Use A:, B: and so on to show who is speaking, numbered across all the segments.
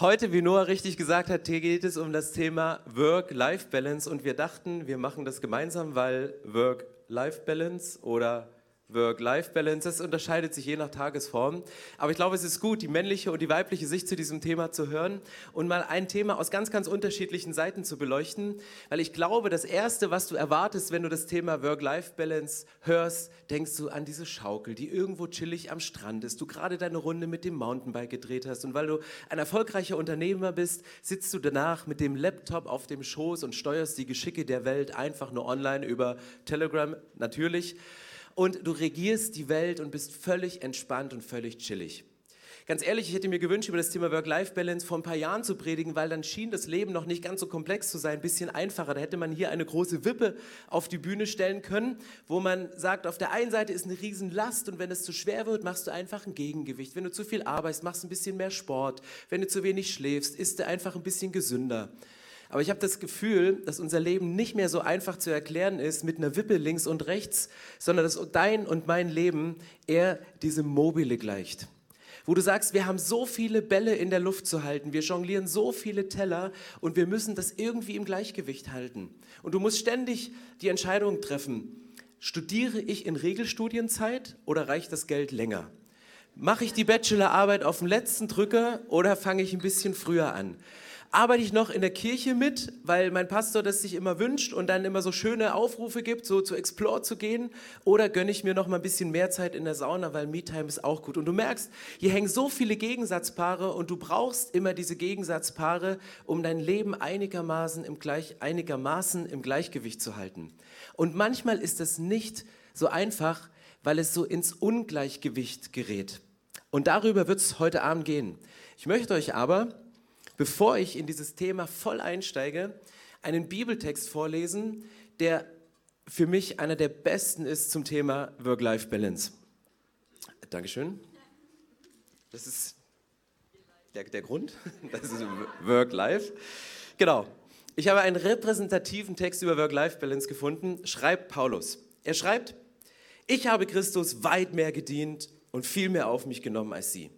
A: Heute, wie Noah richtig gesagt hat, geht es um das Thema Work-Life-Balance. Und wir dachten, wir machen das gemeinsam, weil Work-Life-Balance oder Work-Life-Balance, das unterscheidet sich je nach Tagesform. Aber ich glaube, es ist gut, die männliche und die weibliche Sicht zu diesem Thema zu hören und mal ein Thema aus ganz, ganz unterschiedlichen Seiten zu beleuchten. Weil ich glaube, das Erste, was du erwartest, wenn du das Thema Work-Life-Balance hörst, denkst du an diese Schaukel, die irgendwo chillig am Strand ist, du gerade deine Runde mit dem Mountainbike gedreht hast und weil du ein erfolgreicher Unternehmer bist, sitzt du danach mit dem Laptop auf dem Schoß und steuerst die Geschicke der Welt einfach nur online über Telegram natürlich und du regierst die Welt und bist völlig entspannt und völlig chillig. Ganz ehrlich, ich hätte mir gewünscht, über das Thema Work-Life-Balance vor ein paar Jahren zu predigen, weil dann schien das Leben noch nicht ganz so komplex zu sein, ein bisschen einfacher. Da hätte man hier eine große Wippe auf die Bühne stellen können, wo man sagt, auf der einen Seite ist eine Riesenlast und wenn es zu schwer wird, machst du einfach ein Gegengewicht. Wenn du zu viel arbeitest, machst du ein bisschen mehr Sport. Wenn du zu wenig schläfst, isst du einfach ein bisschen gesünder. Aber ich habe das Gefühl, dass unser Leben nicht mehr so einfach zu erklären ist mit einer Wippe links und rechts, sondern dass dein und mein Leben eher diesem Mobile gleicht. Wo du sagst, wir haben so viele Bälle in der Luft zu halten, wir jonglieren so viele Teller und wir müssen das irgendwie im Gleichgewicht halten. Und du musst ständig die Entscheidung treffen, studiere ich in Regelstudienzeit oder reicht das Geld länger? Mache ich die Bachelorarbeit auf dem letzten Drücker oder fange ich ein bisschen früher an? Arbeite ich noch in der Kirche mit, weil mein Pastor das sich immer wünscht und dann immer so schöne Aufrufe gibt, so zu Explore zu gehen? Oder gönne ich mir noch mal ein bisschen mehr Zeit in der Sauna, weil Me-Time ist auch gut? Und du merkst, hier hängen so viele Gegensatzpaare und du brauchst immer diese Gegensatzpaare, um dein Leben einigermaßen im, Gleich, einigermaßen im Gleichgewicht zu halten. Und manchmal ist es nicht so einfach, weil es so ins Ungleichgewicht gerät. Und darüber wird es heute Abend gehen. Ich möchte euch aber bevor ich in dieses Thema voll einsteige, einen Bibeltext vorlesen, der für mich einer der besten ist zum Thema Work-Life-Balance. Dankeschön. Das ist der, der Grund. Das ist Work-Life. Genau. Ich habe einen repräsentativen Text über Work-Life-Balance gefunden, schreibt Paulus. Er schreibt, ich habe Christus weit mehr gedient und viel mehr auf mich genommen als sie.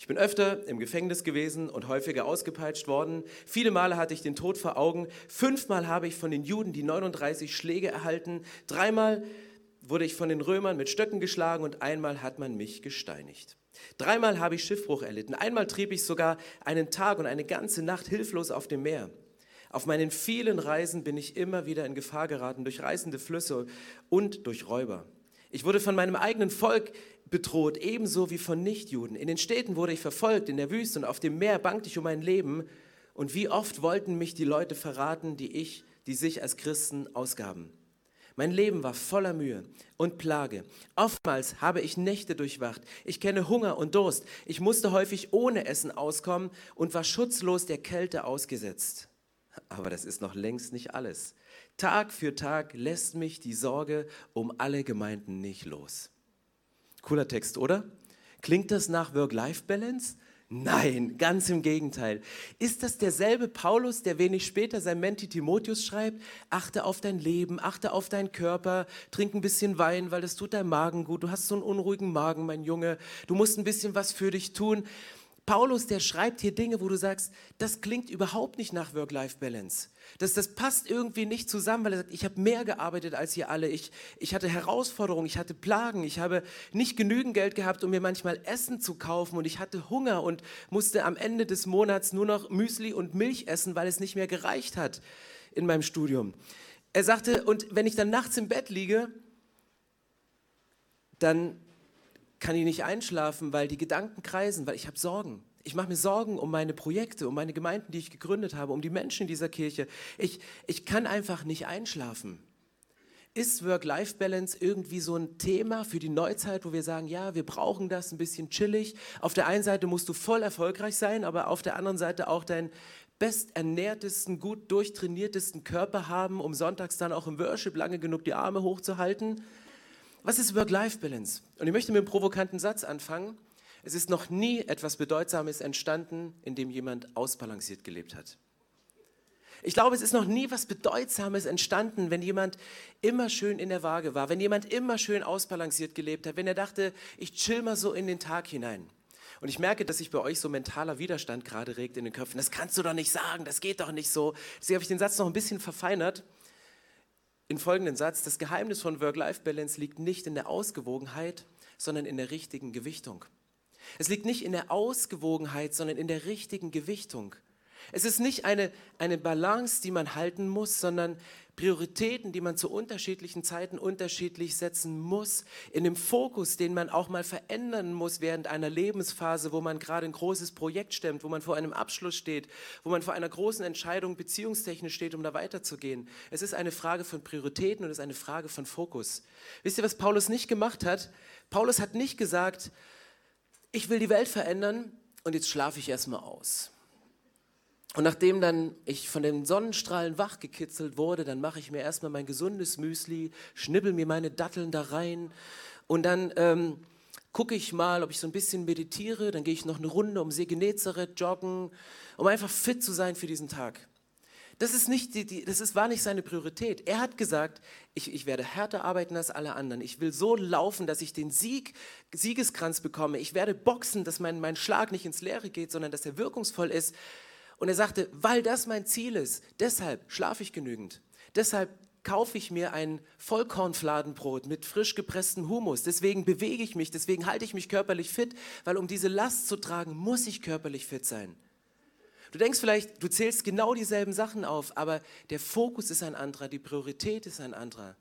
A: Ich bin öfter im Gefängnis gewesen und häufiger ausgepeitscht worden. Viele Male hatte ich den Tod vor Augen. Fünfmal habe ich von den Juden die 39 Schläge erhalten. Dreimal wurde ich von den Römern mit Stöcken geschlagen und einmal hat man mich gesteinigt. Dreimal habe ich Schiffbruch erlitten. Einmal trieb ich sogar einen Tag und eine ganze Nacht hilflos auf dem Meer. Auf meinen vielen Reisen bin ich immer wieder in Gefahr geraten durch reißende Flüsse und durch Räuber. Ich wurde von meinem eigenen Volk bedroht, ebenso wie von Nichtjuden. In den Städten wurde ich verfolgt, in der Wüste und auf dem Meer bangte ich um mein Leben. Und wie oft wollten mich die Leute verraten, die ich, die sich als Christen ausgaben. Mein Leben war voller Mühe und Plage. Oftmals habe ich Nächte durchwacht. Ich kenne Hunger und Durst. Ich musste häufig ohne Essen auskommen und war schutzlos der Kälte ausgesetzt. Aber das ist noch längst nicht alles. Tag für Tag lässt mich die Sorge um alle Gemeinden nicht los. Cooler Text, oder? Klingt das nach Work-Life-Balance? Nein, ganz im Gegenteil. Ist das derselbe Paulus, der wenig später sein Menti Timotheus schreibt? Achte auf dein Leben, achte auf deinen Körper, trink ein bisschen Wein, weil das tut deinem Magen gut. Du hast so einen unruhigen Magen, mein Junge. Du musst ein bisschen was für dich tun. Paulus, der schreibt hier Dinge, wo du sagst, das klingt überhaupt nicht nach Work-Life-Balance. Das, das passt irgendwie nicht zusammen, weil er sagt, ich habe mehr gearbeitet als ihr alle. Ich, ich hatte Herausforderungen, ich hatte Plagen, ich habe nicht genügend Geld gehabt, um mir manchmal Essen zu kaufen und ich hatte Hunger und musste am Ende des Monats nur noch Müsli und Milch essen, weil es nicht mehr gereicht hat in meinem Studium. Er sagte, und wenn ich dann nachts im Bett liege, dann kann ich nicht einschlafen, weil die Gedanken kreisen, weil ich habe Sorgen. Ich mache mir Sorgen um meine Projekte, um meine Gemeinden, die ich gegründet habe, um die Menschen in dieser Kirche. Ich, ich kann einfach nicht einschlafen. Ist Work-Life-Balance irgendwie so ein Thema für die Neuzeit, wo wir sagen, ja, wir brauchen das ein bisschen chillig? Auf der einen Seite musst du voll erfolgreich sein, aber auf der anderen Seite auch dein besternährtesten, gut durchtrainiertesten Körper haben, um sonntags dann auch im Worship lange genug die Arme hochzuhalten. Was ist Work-Life-Balance? Und ich möchte mit einem provokanten Satz anfangen. Es ist noch nie etwas Bedeutsames entstanden, in dem jemand ausbalanciert gelebt hat. Ich glaube, es ist noch nie was Bedeutsames entstanden, wenn jemand immer schön in der Waage war, wenn jemand immer schön ausbalanciert gelebt hat, wenn er dachte, ich chill mal so in den Tag hinein. Und ich merke, dass sich bei euch so mentaler Widerstand gerade regt in den Köpfen. Das kannst du doch nicht sagen, das geht doch nicht so. Deswegen habe ich den Satz noch ein bisschen verfeinert. In folgenden Satz, das Geheimnis von Work-Life-Balance liegt nicht in der Ausgewogenheit, sondern in der richtigen Gewichtung. Es liegt nicht in der Ausgewogenheit, sondern in der richtigen Gewichtung. Es ist nicht eine, eine Balance, die man halten muss, sondern Prioritäten, die man zu unterschiedlichen Zeiten unterschiedlich setzen muss, in dem Fokus, den man auch mal verändern muss während einer Lebensphase, wo man gerade ein großes Projekt stemmt, wo man vor einem Abschluss steht, wo man vor einer großen Entscheidung beziehungstechnisch steht, um da weiterzugehen. Es ist eine Frage von Prioritäten und es ist eine Frage von Fokus. Wisst ihr, was Paulus nicht gemacht hat? Paulus hat nicht gesagt, ich will die Welt verändern und jetzt schlafe ich erstmal aus. Und nachdem dann ich von den Sonnenstrahlen wachgekitzelt wurde, dann mache ich mir erstmal mein gesundes Müsli, schnibbel mir meine Datteln da rein und dann ähm, gucke ich mal, ob ich so ein bisschen meditiere, dann gehe ich noch eine Runde um See Genezareth joggen, um einfach fit zu sein für diesen Tag. Das, ist nicht die, die, das ist, war nicht seine Priorität. Er hat gesagt, ich, ich werde härter arbeiten als alle anderen. Ich will so laufen, dass ich den Sieg, Siegeskranz bekomme. Ich werde boxen, dass mein, mein Schlag nicht ins Leere geht, sondern dass er wirkungsvoll ist. Und er sagte, weil das mein Ziel ist, deshalb schlafe ich genügend. Deshalb kaufe ich mir ein Vollkornfladenbrot mit frisch gepresstem Humus. Deswegen bewege ich mich, deswegen halte ich mich körperlich fit, weil um diese Last zu tragen, muss ich körperlich fit sein. Du denkst vielleicht, du zählst genau dieselben Sachen auf, aber der Fokus ist ein anderer, die Priorität ist ein anderer.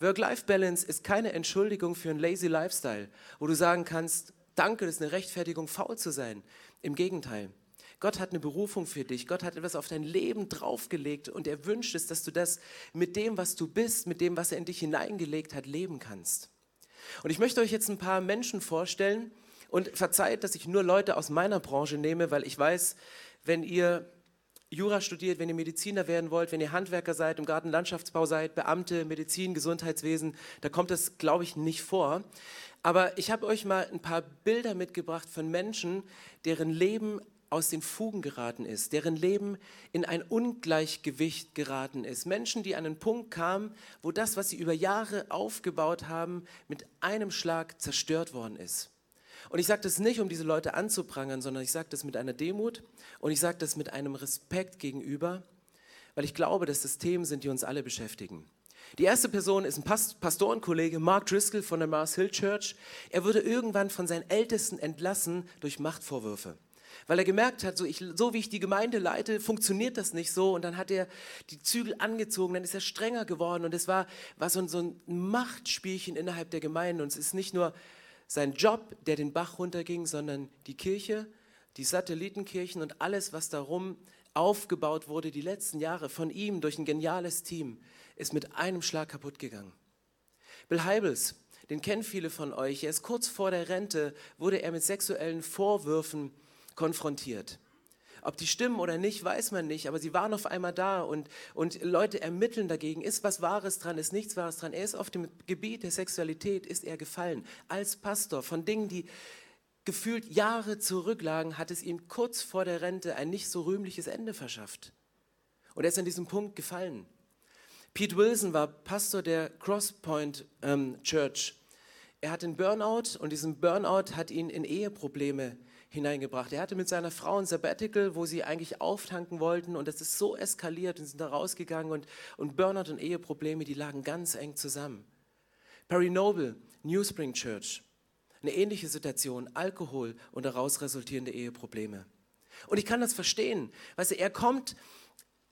A: Work-Life-Balance ist keine Entschuldigung für einen lazy Lifestyle, wo du sagen kannst, danke, das ist eine Rechtfertigung, faul zu sein. Im Gegenteil. Gott hat eine Berufung für dich. Gott hat etwas auf dein Leben draufgelegt und er wünscht es, dass du das mit dem, was du bist, mit dem, was er in dich hineingelegt hat, leben kannst. Und ich möchte euch jetzt ein paar Menschen vorstellen und verzeiht, dass ich nur Leute aus meiner Branche nehme, weil ich weiß, wenn ihr Jura studiert, wenn ihr Mediziner werden wollt, wenn ihr Handwerker seid, im Gartenlandschaftsbau seid, Beamte, Medizin, Gesundheitswesen, da kommt das, glaube ich, nicht vor. Aber ich habe euch mal ein paar Bilder mitgebracht von Menschen, deren Leben aus den Fugen geraten ist, deren Leben in ein Ungleichgewicht geraten ist. Menschen, die an einen Punkt kamen, wo das, was sie über Jahre aufgebaut haben, mit einem Schlag zerstört worden ist. Und ich sage das nicht, um diese Leute anzuprangern, sondern ich sage das mit einer Demut und ich sage das mit einem Respekt gegenüber, weil ich glaube, dass das Themen sind, die uns alle beschäftigen. Die erste Person ist ein Pastorenkollege, Mark Driscoll von der Mars Hill Church. Er wurde irgendwann von seinen Ältesten entlassen durch Machtvorwürfe weil er gemerkt hat, so, ich, so wie ich die Gemeinde leite, funktioniert das nicht so. Und dann hat er die Zügel angezogen, dann ist er strenger geworden. Und es war, war so, ein, so ein Machtspielchen innerhalb der Gemeinde. Und es ist nicht nur sein Job, der den Bach runterging, sondern die Kirche, die Satellitenkirchen und alles, was darum aufgebaut wurde, die letzten Jahre von ihm durch ein geniales Team, ist mit einem Schlag kaputt gegangen. Bill Heibels, den kennen viele von euch, er ist kurz vor der Rente, wurde er mit sexuellen Vorwürfen konfrontiert. Ob die stimmen oder nicht, weiß man nicht, aber sie waren auf einmal da und, und Leute ermitteln dagegen. Ist was Wahres dran, ist nichts Wahres dran. Er ist auf dem Gebiet der Sexualität, ist er gefallen. Als Pastor von Dingen, die gefühlt Jahre zurücklagen, hat es ihm kurz vor der Rente ein nicht so rühmliches Ende verschafft. Und er ist an diesem Punkt gefallen. Pete Wilson war Pastor der Crosspoint ähm, Church. Er hatte einen Burnout und diesen Burnout hat ihn in Eheprobleme hineingebracht. Er hatte mit seiner Frau ein Sabbatical, wo sie eigentlich auftanken wollten und das ist so eskaliert und sind da rausgegangen und, und Burnout und Eheprobleme, die lagen ganz eng zusammen. Perry Noble, New Spring Church, eine ähnliche Situation, Alkohol und daraus resultierende Eheprobleme. Und ich kann das verstehen. Weißt du, er kommt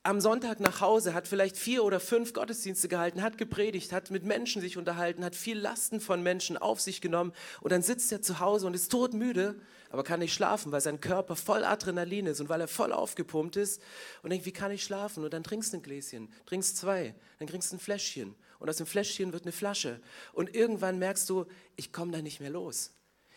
A: am Sonntag nach Hause, hat vielleicht vier oder fünf Gottesdienste gehalten, hat gepredigt, hat mit Menschen sich unterhalten, hat viel Lasten von Menschen auf sich genommen und dann sitzt er zu Hause und ist todmüde, aber kann nicht schlafen, weil sein Körper voll Adrenalin ist und weil er voll aufgepumpt ist und denkt, wie kann ich schlafen? Und dann trinkst du ein Gläschen, trinkst zwei, dann trinkst du ein Fläschchen und aus dem Fläschchen wird eine Flasche und irgendwann merkst du, ich komme da nicht mehr los.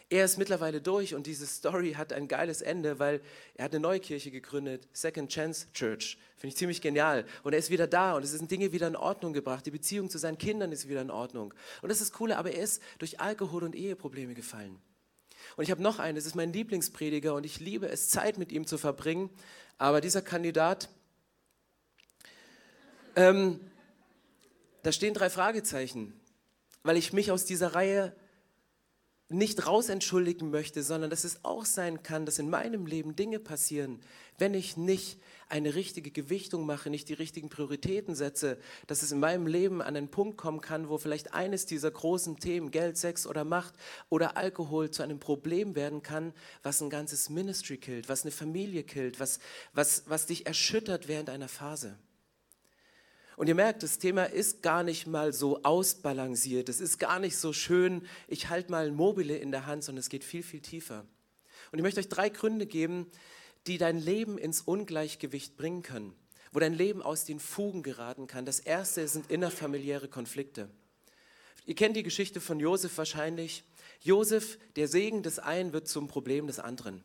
A: Er ist mittlerweile durch und diese Story hat ein geiles Ende, weil er hat eine neue Kirche gegründet, Second Chance Church. Finde ich ziemlich genial. Und er ist wieder da und es sind Dinge wieder in Ordnung gebracht. Die Beziehung zu seinen Kindern ist wieder in Ordnung. Und das ist cool, aber er ist durch Alkohol und Eheprobleme gefallen. Und ich habe noch einen, das ist mein Lieblingsprediger und ich liebe es, Zeit mit ihm zu verbringen. Aber dieser Kandidat, ähm, da stehen drei Fragezeichen, weil ich mich aus dieser Reihe nicht rausentschuldigen möchte, sondern dass es auch sein kann, dass in meinem Leben Dinge passieren, wenn ich nicht eine richtige Gewichtung mache, nicht die richtigen Prioritäten setze, dass es in meinem Leben an einen Punkt kommen kann, wo vielleicht eines dieser großen Themen, Geld, Sex oder Macht oder Alkohol zu einem Problem werden kann, was ein ganzes Ministry killt, was eine Familie killt, was, was, was dich erschüttert während einer Phase. Und ihr merkt, das Thema ist gar nicht mal so ausbalanciert. Es ist gar nicht so schön, ich halte mal ein Mobile in der Hand, sondern es geht viel, viel tiefer. Und ich möchte euch drei Gründe geben, die dein Leben ins Ungleichgewicht bringen können, wo dein Leben aus den Fugen geraten kann. Das erste sind innerfamiliäre Konflikte. Ihr kennt die Geschichte von Josef wahrscheinlich. Josef, der Segen des einen wird zum Problem des anderen.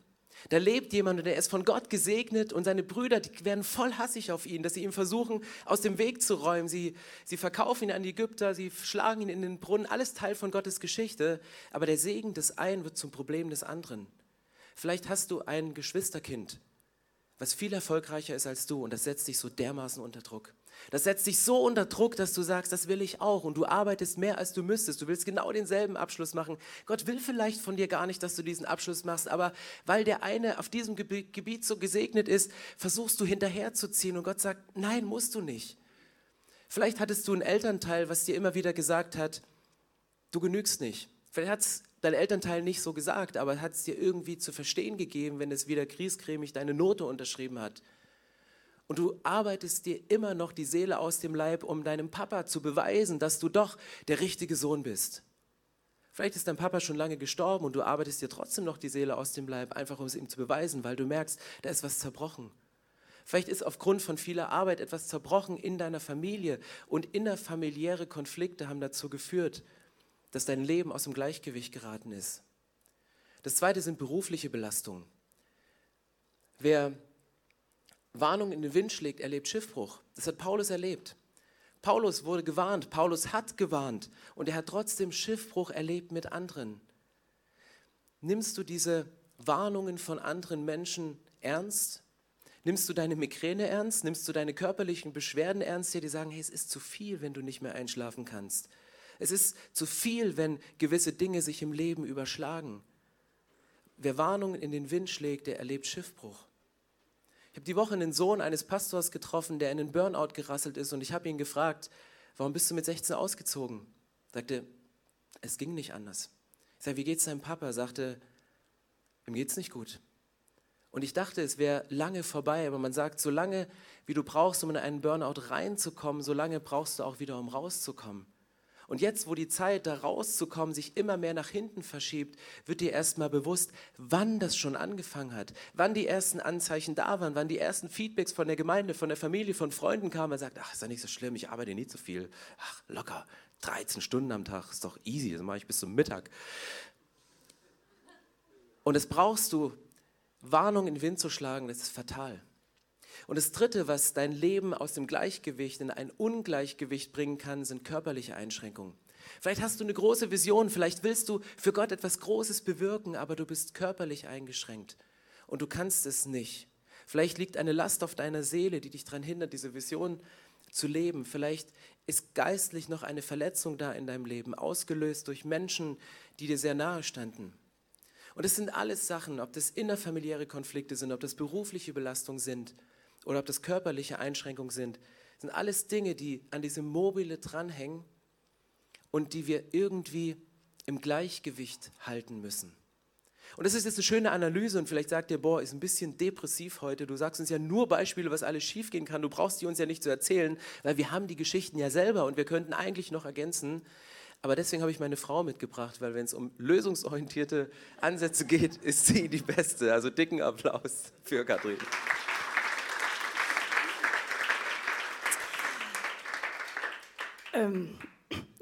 A: Da lebt jemand und der ist von Gott gesegnet und seine Brüder die werden voll hassig auf ihn, dass sie ihm versuchen, aus dem Weg zu räumen. Sie, sie verkaufen ihn an die Ägypter, sie schlagen ihn in den Brunnen, alles Teil von Gottes Geschichte. Aber der Segen des einen wird zum Problem des anderen. Vielleicht hast du ein Geschwisterkind, was viel erfolgreicher ist als du und das setzt dich so dermaßen unter Druck. Das setzt dich so unter Druck, dass du sagst, das will ich auch. Und du arbeitest mehr, als du müsstest. Du willst genau denselben Abschluss machen. Gott will vielleicht von dir gar nicht, dass du diesen Abschluss machst, aber weil der eine auf diesem Gebiet so gesegnet ist, versuchst du hinterherzuziehen. Und Gott sagt, nein, musst du nicht. Vielleicht hattest du einen Elternteil, was dir immer wieder gesagt hat, du genügst nicht. Vielleicht hat es dein Elternteil nicht so gesagt, aber hat es dir irgendwie zu verstehen gegeben, wenn es wieder griesgrämig deine Note unterschrieben hat. Und du arbeitest dir immer noch die Seele aus dem Leib, um deinem Papa zu beweisen, dass du doch der richtige Sohn bist. Vielleicht ist dein Papa schon lange gestorben und du arbeitest dir trotzdem noch die Seele aus dem Leib, einfach um es ihm zu beweisen, weil du merkst, da ist was zerbrochen. Vielleicht ist aufgrund von vieler Arbeit etwas zerbrochen in deiner Familie und innerfamiliäre Konflikte haben dazu geführt, dass dein Leben aus dem Gleichgewicht geraten ist. Das zweite sind berufliche Belastungen. Wer Warnung in den Wind schlägt, erlebt Schiffbruch. Das hat Paulus erlebt. Paulus wurde gewarnt, Paulus hat gewarnt und er hat trotzdem Schiffbruch erlebt mit anderen. Nimmst du diese Warnungen von anderen Menschen ernst? Nimmst du deine Migräne ernst? Nimmst du deine körperlichen Beschwerden ernst, die sagen, hey, es ist zu viel, wenn du nicht mehr einschlafen kannst? Es ist zu viel, wenn gewisse Dinge sich im Leben überschlagen. Wer Warnungen in den Wind schlägt, der erlebt Schiffbruch. Ich habe die Woche einen Sohn eines Pastors getroffen, der in einen Burnout gerasselt ist und ich habe ihn gefragt, warum bist du mit 16 ausgezogen? Er sagte, es ging nicht anders. Ich sage, wie geht's deinem Papa? Er sagte, ihm geht's nicht gut. Und ich dachte, es wäre lange vorbei, aber man sagt, so lange wie du brauchst, um in einen Burnout reinzukommen, so lange brauchst du auch wieder, um rauszukommen. Und jetzt, wo die Zeit, da rauszukommen, sich immer mehr nach hinten verschiebt, wird dir erstmal bewusst, wann das schon angefangen hat, wann die ersten Anzeichen da waren, wann die ersten Feedbacks von der Gemeinde, von der Familie, von Freunden kamen. Man sagt, ach, ist ja nicht so schlimm, ich arbeite nicht so viel. Ach, locker, 13 Stunden am Tag, ist doch easy, das mache ich bis zum Mittag. Und das brauchst du, Warnung in den Wind zu schlagen, das ist fatal. Und das Dritte, was dein Leben aus dem Gleichgewicht in ein Ungleichgewicht bringen kann, sind körperliche Einschränkungen. Vielleicht hast du eine große Vision, vielleicht willst du für Gott etwas Großes bewirken, aber du bist körperlich eingeschränkt und du kannst es nicht. Vielleicht liegt eine Last auf deiner Seele, die dich daran hindert, diese Vision zu leben. Vielleicht ist geistlich noch eine Verletzung da in deinem Leben, ausgelöst durch Menschen, die dir sehr nahe standen. Und es sind alles Sachen, ob das innerfamiliäre Konflikte sind, ob das berufliche Belastungen sind oder ob das körperliche Einschränkungen sind, sind alles Dinge, die an diesem Mobile dranhängen und die wir irgendwie im Gleichgewicht halten müssen. Und das ist jetzt eine schöne Analyse und vielleicht sagt ihr, boah, ist ein bisschen depressiv heute. Du sagst uns ja nur Beispiele, was alles schiefgehen kann. Du brauchst die uns ja nicht zu erzählen, weil wir haben die Geschichten ja selber und wir könnten eigentlich noch ergänzen. Aber deswegen habe ich meine Frau mitgebracht, weil wenn es um lösungsorientierte Ansätze geht, ist sie die Beste. Also dicken Applaus für Katrin.
B: Ähm,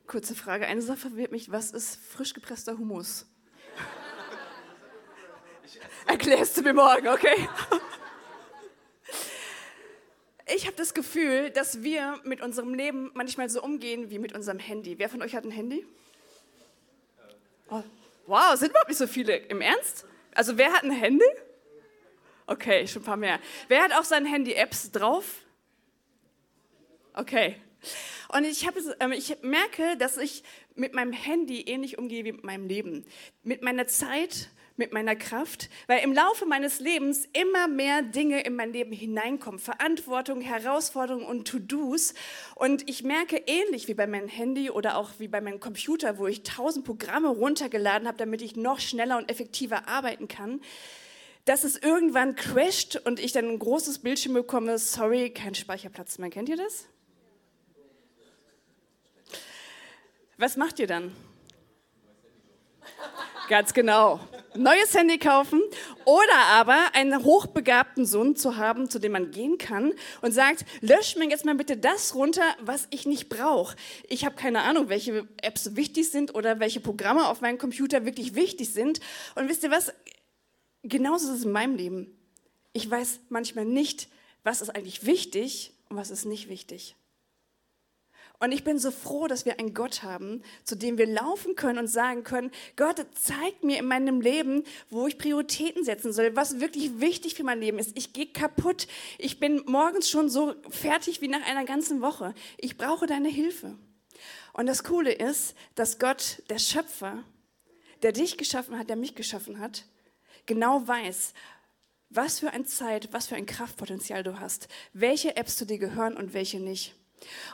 B: kurze Frage. Eine Sache verwirrt mich. Was ist frisch gepresster Humus? erklärst du mir morgen, okay? Ich habe das Gefühl, dass wir mit unserem Leben manchmal so umgehen wie mit unserem Handy. Wer von euch hat ein Handy? Oh, wow, sind überhaupt nicht so viele. Im Ernst? Also wer hat ein Handy? Okay, schon ein paar mehr. Wer hat auf sein Handy Apps drauf? Okay. Und ich, hab, ähm, ich merke, dass ich mit meinem Handy ähnlich umgehe wie mit meinem Leben. Mit meiner Zeit, mit meiner Kraft, weil im Laufe meines Lebens immer mehr Dinge in mein Leben hineinkommen. Verantwortung, Herausforderungen und To-Dos. Und ich merke ähnlich wie bei meinem Handy oder auch wie bei meinem Computer, wo ich tausend Programme runtergeladen habe, damit ich noch schneller und effektiver arbeiten kann, dass es irgendwann crasht und ich dann ein großes Bildschirm bekomme, sorry, kein Speicherplatz mehr. Kennt ihr das? Was macht ihr dann? Ganz genau. Neues Handy kaufen oder aber einen hochbegabten Sohn zu haben, zu dem man gehen kann und sagt, lösch mir jetzt mal bitte das runter, was ich nicht brauche. Ich habe keine Ahnung, welche Apps wichtig sind oder welche Programme auf meinem Computer wirklich wichtig sind. Und wisst ihr was? Genauso ist es in meinem Leben. Ich weiß manchmal nicht, was ist eigentlich wichtig und was ist nicht wichtig. Und ich bin so froh, dass wir einen Gott haben, zu dem wir laufen können und sagen können, Gott, zeigt mir in meinem Leben, wo ich Prioritäten setzen soll, was wirklich wichtig für mein Leben ist. Ich gehe kaputt. Ich bin morgens schon so fertig wie nach einer ganzen Woche. Ich brauche deine Hilfe. Und das Coole ist, dass Gott, der Schöpfer, der dich geschaffen hat, der mich geschaffen hat, genau weiß, was für ein Zeit, was für ein Kraftpotenzial du hast, welche Apps zu dir gehören und welche nicht.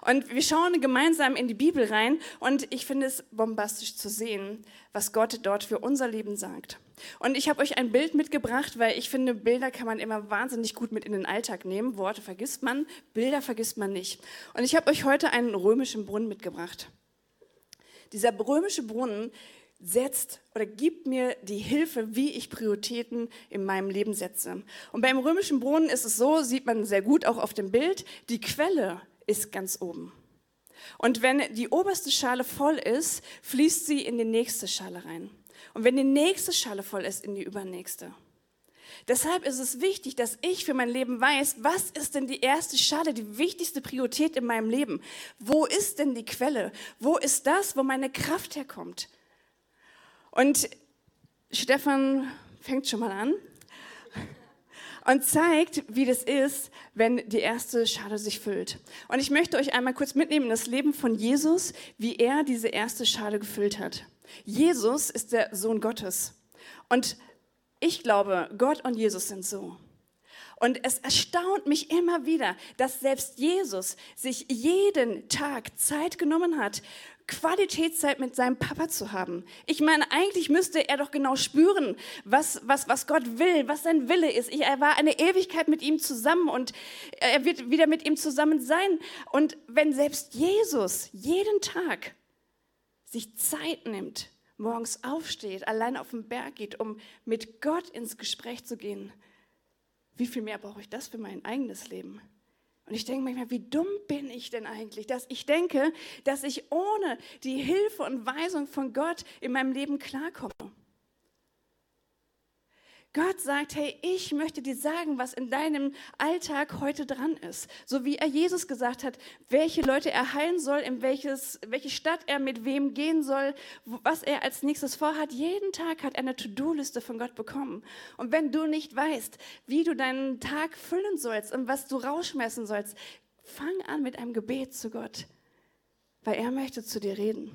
B: Und wir schauen gemeinsam in die Bibel rein und ich finde es bombastisch zu sehen, was Gott dort für unser Leben sagt. Und ich habe euch ein Bild mitgebracht, weil ich finde, Bilder kann man immer wahnsinnig gut mit in den Alltag nehmen. Worte vergisst man, Bilder vergisst man nicht. Und ich habe euch heute einen römischen Brunnen mitgebracht. Dieser römische Brunnen setzt oder gibt mir die Hilfe, wie ich Prioritäten in meinem Leben setze. Und beim römischen Brunnen ist es so, sieht man sehr gut auch auf dem Bild, die Quelle ist ganz oben. Und wenn die oberste Schale voll ist, fließt sie in die nächste Schale rein. Und wenn die nächste Schale voll ist, in die übernächste. Deshalb ist es wichtig, dass ich für mein Leben weiß, was ist denn die erste Schale, die wichtigste Priorität in meinem Leben? Wo ist denn die Quelle? Wo ist das, wo meine Kraft herkommt? Und Stefan fängt schon mal an und zeigt, wie das ist, wenn die erste Schale sich füllt. Und ich möchte euch einmal kurz mitnehmen in das Leben von Jesus, wie er diese erste Schale gefüllt hat. Jesus ist der Sohn Gottes. Und ich glaube, Gott und Jesus sind so. Und es erstaunt mich immer wieder, dass selbst Jesus sich jeden Tag Zeit genommen hat, Qualitätszeit mit seinem Papa zu haben. Ich meine, eigentlich müsste er doch genau spüren, was, was, was Gott will, was sein Wille ist. Er war eine Ewigkeit mit ihm zusammen und er wird wieder mit ihm zusammen sein. Und wenn selbst Jesus jeden Tag sich Zeit nimmt, morgens aufsteht, allein auf den Berg geht, um mit Gott ins Gespräch zu gehen, wie viel mehr brauche ich das für mein eigenes Leben? Und ich denke manchmal, wie dumm bin ich denn eigentlich, dass ich denke, dass ich ohne die Hilfe und Weisung von Gott in meinem Leben klarkomme. Gott sagt, hey, ich möchte dir sagen, was in deinem Alltag heute dran ist. So wie er Jesus gesagt hat, welche Leute er heilen soll, in welches, welche Stadt er mit wem gehen soll, was er als nächstes vorhat. Jeden Tag hat er eine To-Do-Liste von Gott bekommen. Und wenn du nicht weißt, wie du deinen Tag füllen sollst und was du rausschmeißen sollst, fang an mit einem Gebet zu Gott, weil er möchte zu dir reden.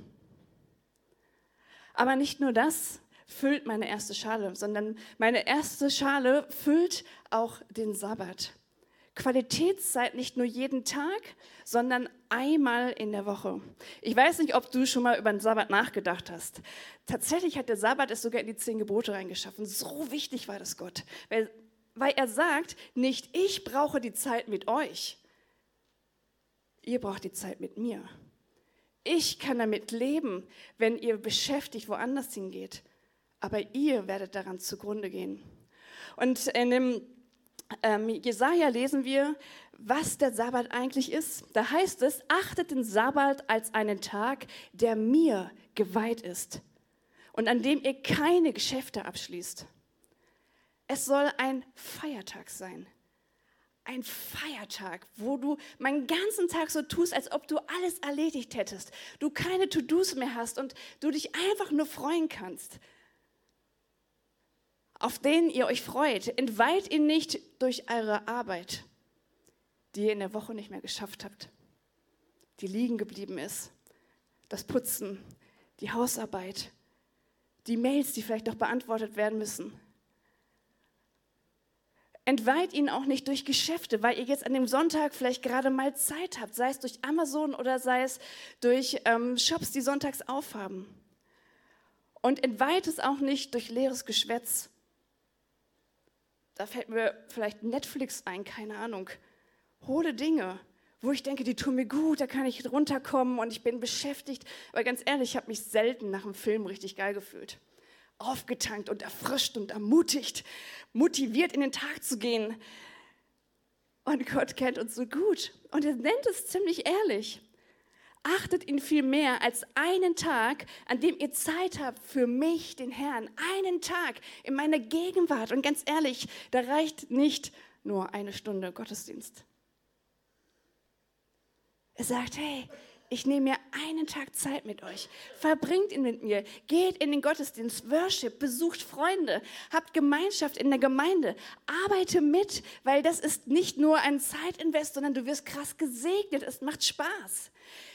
B: Aber nicht nur das, füllt meine erste Schale, sondern meine erste Schale füllt auch den Sabbat. Qualitätszeit nicht nur jeden Tag, sondern einmal in der Woche. Ich weiß nicht, ob du schon mal über den Sabbat nachgedacht hast. Tatsächlich hat der Sabbat es sogar in die zehn Gebote reingeschaffen. So wichtig war das Gott, weil, weil er sagt, nicht ich brauche die Zeit mit euch, ihr braucht die Zeit mit mir. Ich kann damit leben, wenn ihr beschäftigt woanders hingeht aber ihr werdet daran zugrunde gehen. Und in dem ähm, Jesaja lesen wir, was der Sabbat eigentlich ist. Da heißt es: Achtet den Sabbat als einen Tag, der mir geweiht ist und an dem ihr keine Geschäfte abschließt. Es soll ein Feiertag sein. Ein Feiertag, wo du meinen ganzen Tag so tust, als ob du alles erledigt hättest. Du keine To-Dos mehr hast und du dich einfach nur freuen kannst. Auf den ihr euch freut. Entweiht ihn nicht durch eure Arbeit, die ihr in der Woche nicht mehr geschafft habt, die liegen geblieben ist. Das Putzen, die Hausarbeit, die Mails, die vielleicht noch beantwortet werden müssen. Entweiht ihn auch nicht durch Geschäfte, weil ihr jetzt an dem Sonntag vielleicht gerade mal Zeit habt, sei es durch Amazon oder sei es durch ähm, Shops, die sonntags aufhaben. Und entweiht es auch nicht durch leeres Geschwätz. Da fällt mir vielleicht Netflix ein, keine Ahnung. Hohle Dinge, wo ich denke, die tun mir gut, da kann ich runterkommen und ich bin beschäftigt. Aber ganz ehrlich, ich habe mich selten nach dem Film richtig geil gefühlt. Aufgetankt und erfrischt und ermutigt, motiviert in den Tag zu gehen. Und Gott kennt uns so gut und er nennt es ziemlich ehrlich. Achtet ihn viel mehr als einen Tag, an dem ihr Zeit habt für mich, den Herrn. Einen Tag in meiner Gegenwart. Und ganz ehrlich, da reicht nicht nur eine Stunde Gottesdienst. Er sagt, hey, ich nehme mir einen Tag Zeit mit euch. Verbringt ihn mit mir. Geht in den Gottesdienst, Worship, besucht Freunde, habt Gemeinschaft in der Gemeinde. Arbeite mit, weil das ist nicht nur ein Zeitinvest, sondern du wirst krass gesegnet. Es macht Spaß.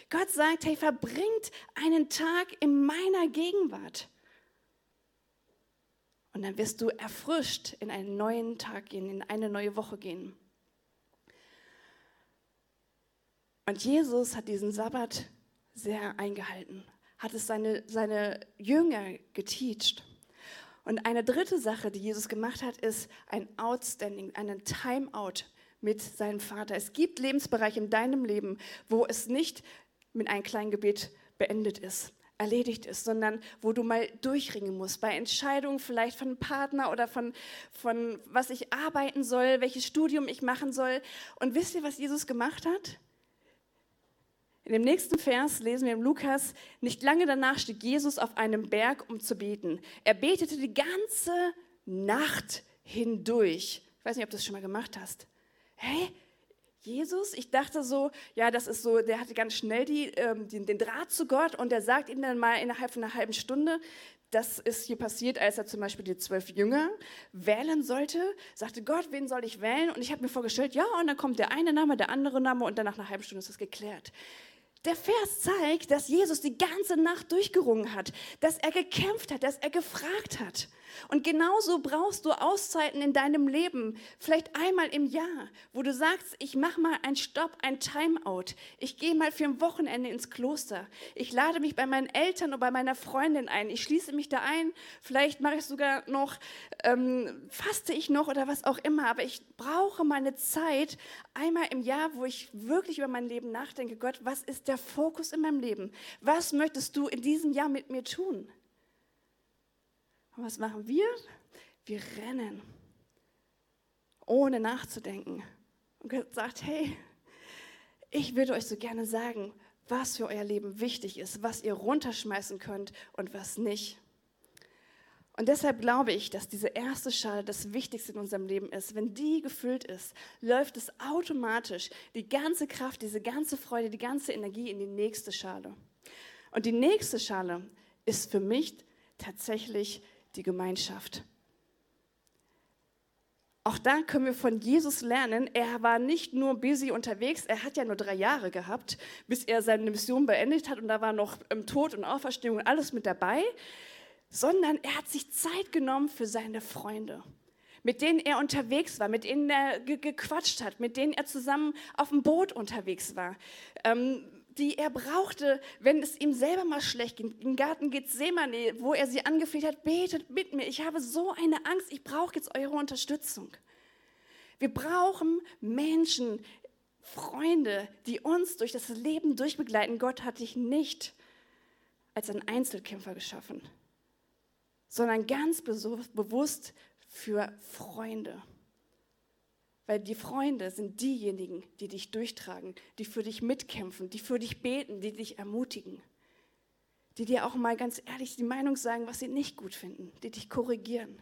B: Gott sagt, hey, verbringt einen Tag in meiner Gegenwart. Und dann wirst du erfrischt in einen neuen Tag gehen, in eine neue Woche gehen. Und Jesus hat diesen Sabbat sehr eingehalten, hat es seine, seine Jünger geteacht. Und eine dritte Sache, die Jesus gemacht hat, ist ein Outstanding, einen Timeout mit seinem Vater. Es gibt Lebensbereiche in deinem Leben, wo es nicht mit einem kleinen Gebet beendet ist, erledigt ist, sondern wo du mal durchringen musst. Bei Entscheidungen vielleicht von einem Partner oder von, von was ich arbeiten soll, welches Studium ich machen soll. Und wisst ihr, was Jesus gemacht hat? In dem nächsten Vers lesen wir im Lukas, nicht lange danach stieg Jesus auf einem Berg, um zu beten. Er betete die ganze Nacht hindurch. Ich weiß nicht, ob du das schon mal gemacht hast. Hey, Jesus, ich dachte so, ja, das ist so, der hatte ganz schnell die, ähm, den, den Draht zu Gott und der sagt ihm dann mal innerhalb von einer halben Stunde, das ist hier passiert, als er zum Beispiel die zwölf Jünger wählen sollte, sagte Gott, wen soll ich wählen? Und ich habe mir vorgestellt, ja, und dann kommt der eine Name, der andere Name und dann nach einer halben Stunde ist das geklärt. Der Vers zeigt, dass Jesus die ganze Nacht durchgerungen hat, dass er gekämpft hat, dass er gefragt hat. Und genauso brauchst du Auszeiten in deinem Leben, vielleicht einmal im Jahr, wo du sagst, ich mache mal einen Stopp, ein Timeout. Ich gehe mal für ein Wochenende ins Kloster. Ich lade mich bei meinen Eltern oder bei meiner Freundin ein. Ich schließe mich da ein. Vielleicht mache ich sogar noch, ähm, faste ich noch oder was auch immer. Aber ich brauche meine Zeit einmal im Jahr, wo ich wirklich über mein Leben nachdenke. Gott, was ist der Fokus in meinem Leben? Was möchtest du in diesem Jahr mit mir tun? Und was machen wir? Wir rennen, ohne nachzudenken. Und Gott sagt, hey, ich würde euch so gerne sagen, was für euer Leben wichtig ist, was ihr runterschmeißen könnt und was nicht. Und deshalb glaube ich, dass diese erste Schale das Wichtigste in unserem Leben ist. Wenn die gefüllt ist, läuft es automatisch die ganze Kraft, diese ganze Freude, die ganze Energie in die nächste Schale. Und die nächste Schale ist für mich tatsächlich die Gemeinschaft. Auch da können wir von Jesus lernen. Er war nicht nur busy unterwegs, er hat ja nur drei Jahre gehabt, bis er seine Mission beendet hat und da war noch im Tod und Auferstehung alles mit dabei, sondern er hat sich Zeit genommen für seine Freunde, mit denen er unterwegs war, mit denen er ge gequatscht hat, mit denen er zusammen auf dem Boot unterwegs war. Ähm, die er brauchte, wenn es ihm selber mal schlecht ging. Im Garten Gethsemane, wo er sie angefleht hat, betet mit mir. Ich habe so eine Angst, ich brauche jetzt eure Unterstützung. Wir brauchen Menschen, Freunde, die uns durch das Leben durchbegleiten. Gott hat dich nicht als ein Einzelkämpfer geschaffen, sondern ganz bewusst für Freunde. Weil die Freunde sind diejenigen, die dich durchtragen, die für dich mitkämpfen, die für dich beten, die dich ermutigen. Die dir auch mal ganz ehrlich die Meinung sagen, was sie nicht gut finden, die dich korrigieren.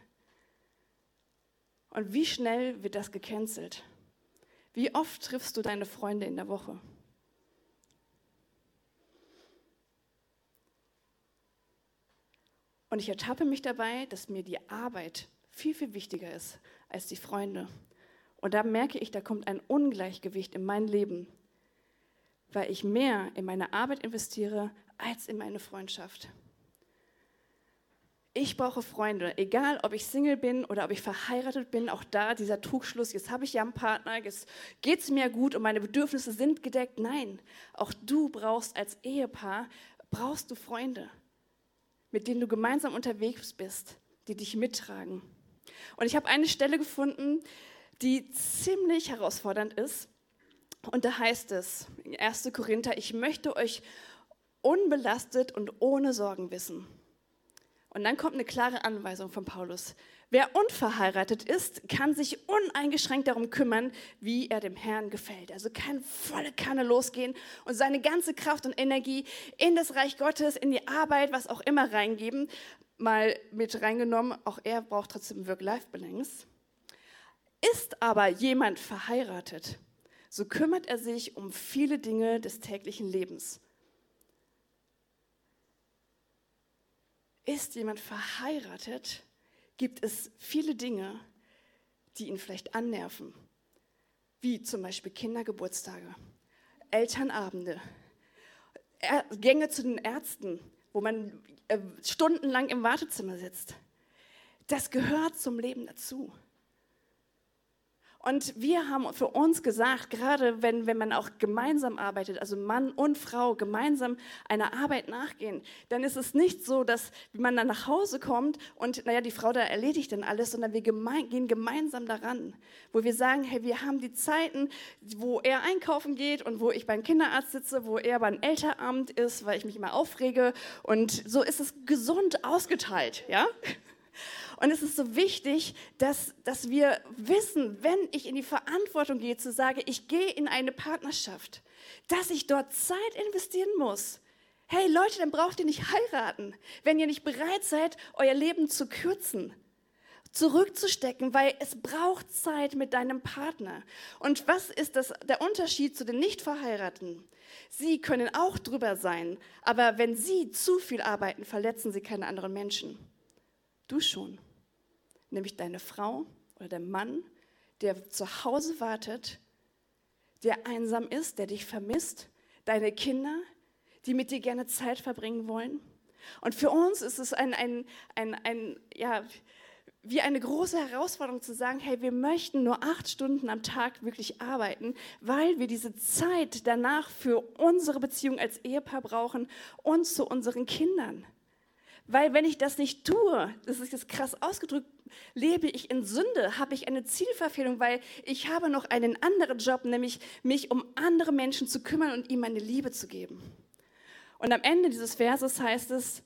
B: Und wie schnell wird das gecancelt? Wie oft triffst du deine Freunde in der Woche? Und ich ertappe mich dabei, dass mir die Arbeit viel, viel wichtiger ist als die Freunde. Und da merke ich, da kommt ein Ungleichgewicht in mein Leben, weil ich mehr in meine Arbeit investiere als in meine Freundschaft. Ich brauche Freunde, egal ob ich Single bin oder ob ich verheiratet bin, auch da dieser Trugschluss, jetzt habe ich ja einen Partner, jetzt geht es mir gut und meine Bedürfnisse sind gedeckt. Nein, auch du brauchst als Ehepaar, brauchst du Freunde, mit denen du gemeinsam unterwegs bist, die dich mittragen. Und ich habe eine Stelle gefunden, die ziemlich herausfordernd ist. Und da heißt es, 1. Korinther, ich möchte euch unbelastet und ohne Sorgen wissen. Und dann kommt eine klare Anweisung von Paulus. Wer unverheiratet ist, kann sich uneingeschränkt darum kümmern, wie er dem Herrn gefällt. Also kann volle Kanne losgehen und seine ganze Kraft und Energie in das Reich Gottes, in die Arbeit, was auch immer reingeben. Mal mit reingenommen, auch er braucht trotzdem Work-Life-Balance. Ist aber jemand verheiratet, so kümmert er sich um viele Dinge des täglichen Lebens. Ist jemand verheiratet, gibt es viele Dinge, die ihn vielleicht annerven, wie zum Beispiel Kindergeburtstage, Elternabende, Gänge zu den Ärzten, wo man äh, stundenlang im Wartezimmer sitzt. Das gehört zum Leben dazu. Und wir haben für uns gesagt, gerade wenn, wenn man auch gemeinsam arbeitet, also Mann und Frau gemeinsam einer Arbeit nachgehen, dann ist es nicht so, dass man dann nach Hause kommt und, naja, die Frau da erledigt dann alles, sondern wir gemein, gehen gemeinsam daran, wo wir sagen, hey, wir haben die Zeiten, wo er einkaufen geht und wo ich beim Kinderarzt sitze, wo er beim Elteramt ist, weil ich mich immer aufrege und so ist es gesund ausgeteilt, ja? Und es ist so wichtig, dass, dass wir wissen, wenn ich in die Verantwortung gehe, zu sagen, ich gehe in eine Partnerschaft, dass ich dort Zeit investieren muss. Hey Leute, dann braucht ihr nicht heiraten, wenn ihr nicht bereit seid, euer Leben zu kürzen zurückzustecken, weil es braucht Zeit mit deinem Partner. Und was ist das, der Unterschied zu den Nichtverheirateten? Sie können auch drüber sein, aber wenn sie zu viel arbeiten, verletzen sie keine anderen Menschen. Du schon nämlich deine Frau oder der Mann, der zu Hause wartet, der einsam ist, der dich vermisst, deine Kinder, die mit dir gerne Zeit verbringen wollen. Und für uns ist es ein, ein, ein, ein ja, wie eine große Herausforderung zu sagen, hey, wir möchten nur acht Stunden am Tag wirklich arbeiten, weil wir diese Zeit danach für unsere Beziehung als Ehepaar brauchen und zu unseren Kindern. Weil wenn ich das nicht tue, das ist jetzt krass ausgedrückt, lebe ich in Sünde, habe ich eine Zielverfehlung, weil ich habe noch einen anderen Job, nämlich mich um andere Menschen zu kümmern und ihnen meine Liebe zu geben. Und am Ende dieses Verses heißt es,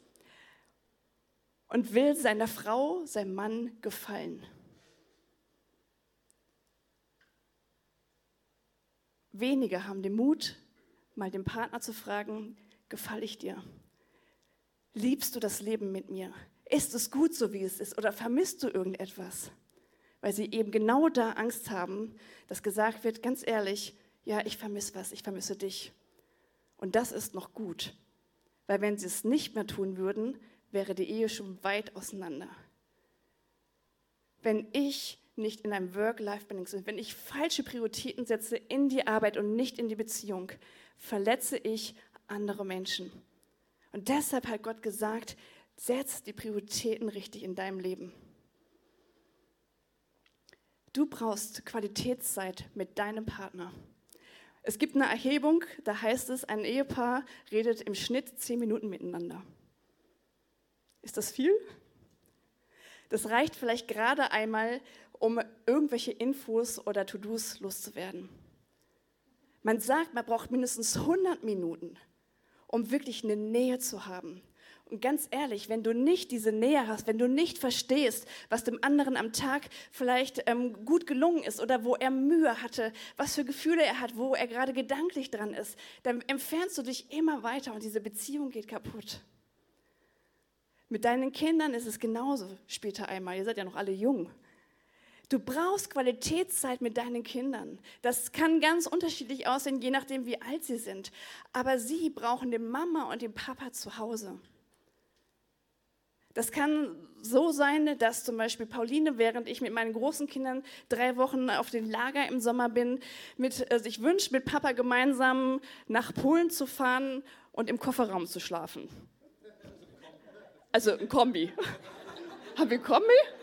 B: und will seiner Frau, seinem Mann gefallen. Wenige haben den Mut, mal den Partner zu fragen, gefalle ich dir? Liebst du das Leben mit mir? Ist es gut so, wie es ist? Oder vermisst du irgendetwas? Weil sie eben genau da Angst haben, dass gesagt wird, ganz ehrlich, ja, ich vermisse was, ich vermisse dich. Und das ist noch gut. Weil wenn sie es nicht mehr tun würden, wäre die Ehe schon weit auseinander. Wenn ich nicht in einem Work-Life-Balance bin, wenn ich falsche Prioritäten setze in die Arbeit und nicht in die Beziehung, verletze ich andere Menschen. Und deshalb hat Gott gesagt, setz die Prioritäten richtig in deinem Leben. Du brauchst Qualitätszeit mit deinem Partner. Es gibt eine Erhebung, da heißt es, ein Ehepaar redet im Schnitt zehn Minuten miteinander. Ist das viel? Das reicht vielleicht gerade einmal, um irgendwelche Infos oder To-Dos loszuwerden. Man sagt, man braucht mindestens 100 Minuten um wirklich eine Nähe zu haben. Und ganz ehrlich, wenn du nicht diese Nähe hast, wenn du nicht verstehst, was dem anderen am Tag vielleicht ähm, gut gelungen ist oder wo er Mühe hatte, was für Gefühle er hat, wo er gerade gedanklich dran ist, dann entfernst du dich immer weiter und diese Beziehung geht kaputt. Mit deinen Kindern ist es genauso später einmal. Ihr seid ja noch alle jung. Du brauchst Qualitätszeit mit deinen Kindern. Das kann ganz unterschiedlich aussehen, je nachdem, wie alt sie sind. Aber sie brauchen die Mama und den Papa zu Hause. Das kann so sein, dass zum Beispiel Pauline, während ich mit meinen großen Kindern drei Wochen auf dem Lager im Sommer bin, mit, äh, sich wünscht, mit Papa gemeinsam nach Polen zu fahren und im Kofferraum zu schlafen. Also ein Kombi. Haben wir ein Kombi?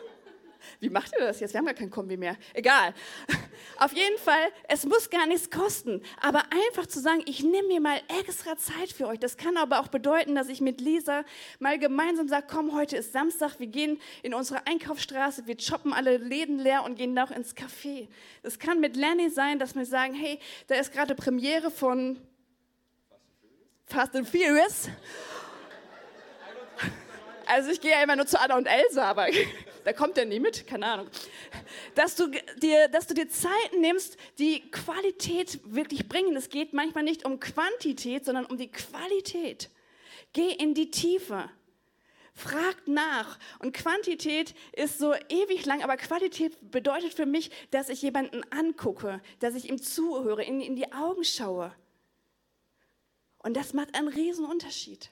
B: Wie macht ihr das jetzt? Wir haben gar kein Kombi mehr. Egal. Auf jeden Fall, es muss gar nichts kosten. Aber einfach zu sagen, ich nehme mir mal extra Zeit für euch. Das kann aber auch bedeuten, dass ich mit Lisa mal gemeinsam sage, komm, heute ist Samstag, wir gehen in unsere Einkaufsstraße, wir shoppen alle Läden leer und gehen noch ins Café. Es kann mit Lenny sein, dass wir sagen, hey, da ist gerade Premiere von Fast and Furious. Also ich gehe ja immer nur zu Anna und Elsa, aber da kommt er nie mit, keine Ahnung. Dass du, dir, dass du dir Zeiten nimmst, die Qualität wirklich bringen. Es geht manchmal nicht um Quantität, sondern um die Qualität. Geh in die Tiefe. Fragt nach. Und Quantität ist so ewig lang, aber Qualität bedeutet für mich, dass ich jemanden angucke, dass ich ihm zuhöre, in, in die Augen schaue. Und das macht einen Unterschied.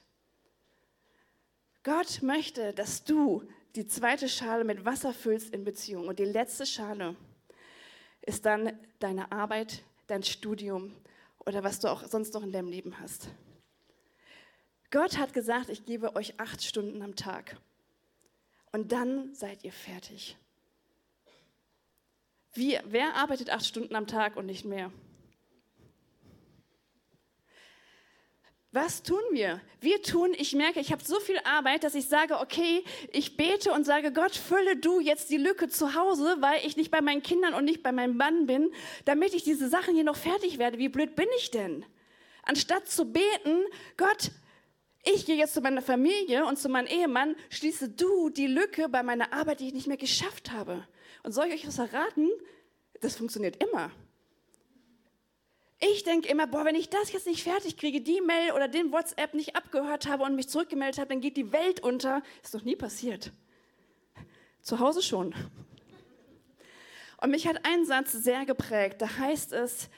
B: Gott möchte, dass du die zweite Schale mit Wasser füllst in Beziehung. Und die letzte Schale ist dann deine Arbeit, dein Studium oder was du auch sonst noch in deinem Leben hast. Gott hat gesagt, ich gebe euch acht Stunden am Tag. Und dann seid ihr fertig. Wie, wer arbeitet acht Stunden am Tag und nicht mehr? Was tun wir? Wir tun, ich merke, ich habe so viel Arbeit, dass ich sage, okay, ich bete und sage, Gott, fülle du jetzt die Lücke zu Hause, weil ich nicht bei meinen Kindern und nicht bei meinem Mann bin, damit ich diese Sachen hier noch fertig werde. Wie blöd bin ich denn? Anstatt zu beten, Gott, ich gehe jetzt zu meiner Familie und zu meinem Ehemann, schließe du die Lücke bei meiner Arbeit, die ich nicht mehr geschafft habe. Und soll ich euch was verraten? Das funktioniert immer. Ich denke immer, boah, wenn ich das jetzt nicht fertig kriege, die Mail oder den WhatsApp nicht abgehört habe und mich zurückgemeldet habe, dann geht die Welt unter. Ist noch nie passiert. Zu Hause schon. Und mich hat ein Satz sehr geprägt. Da heißt es,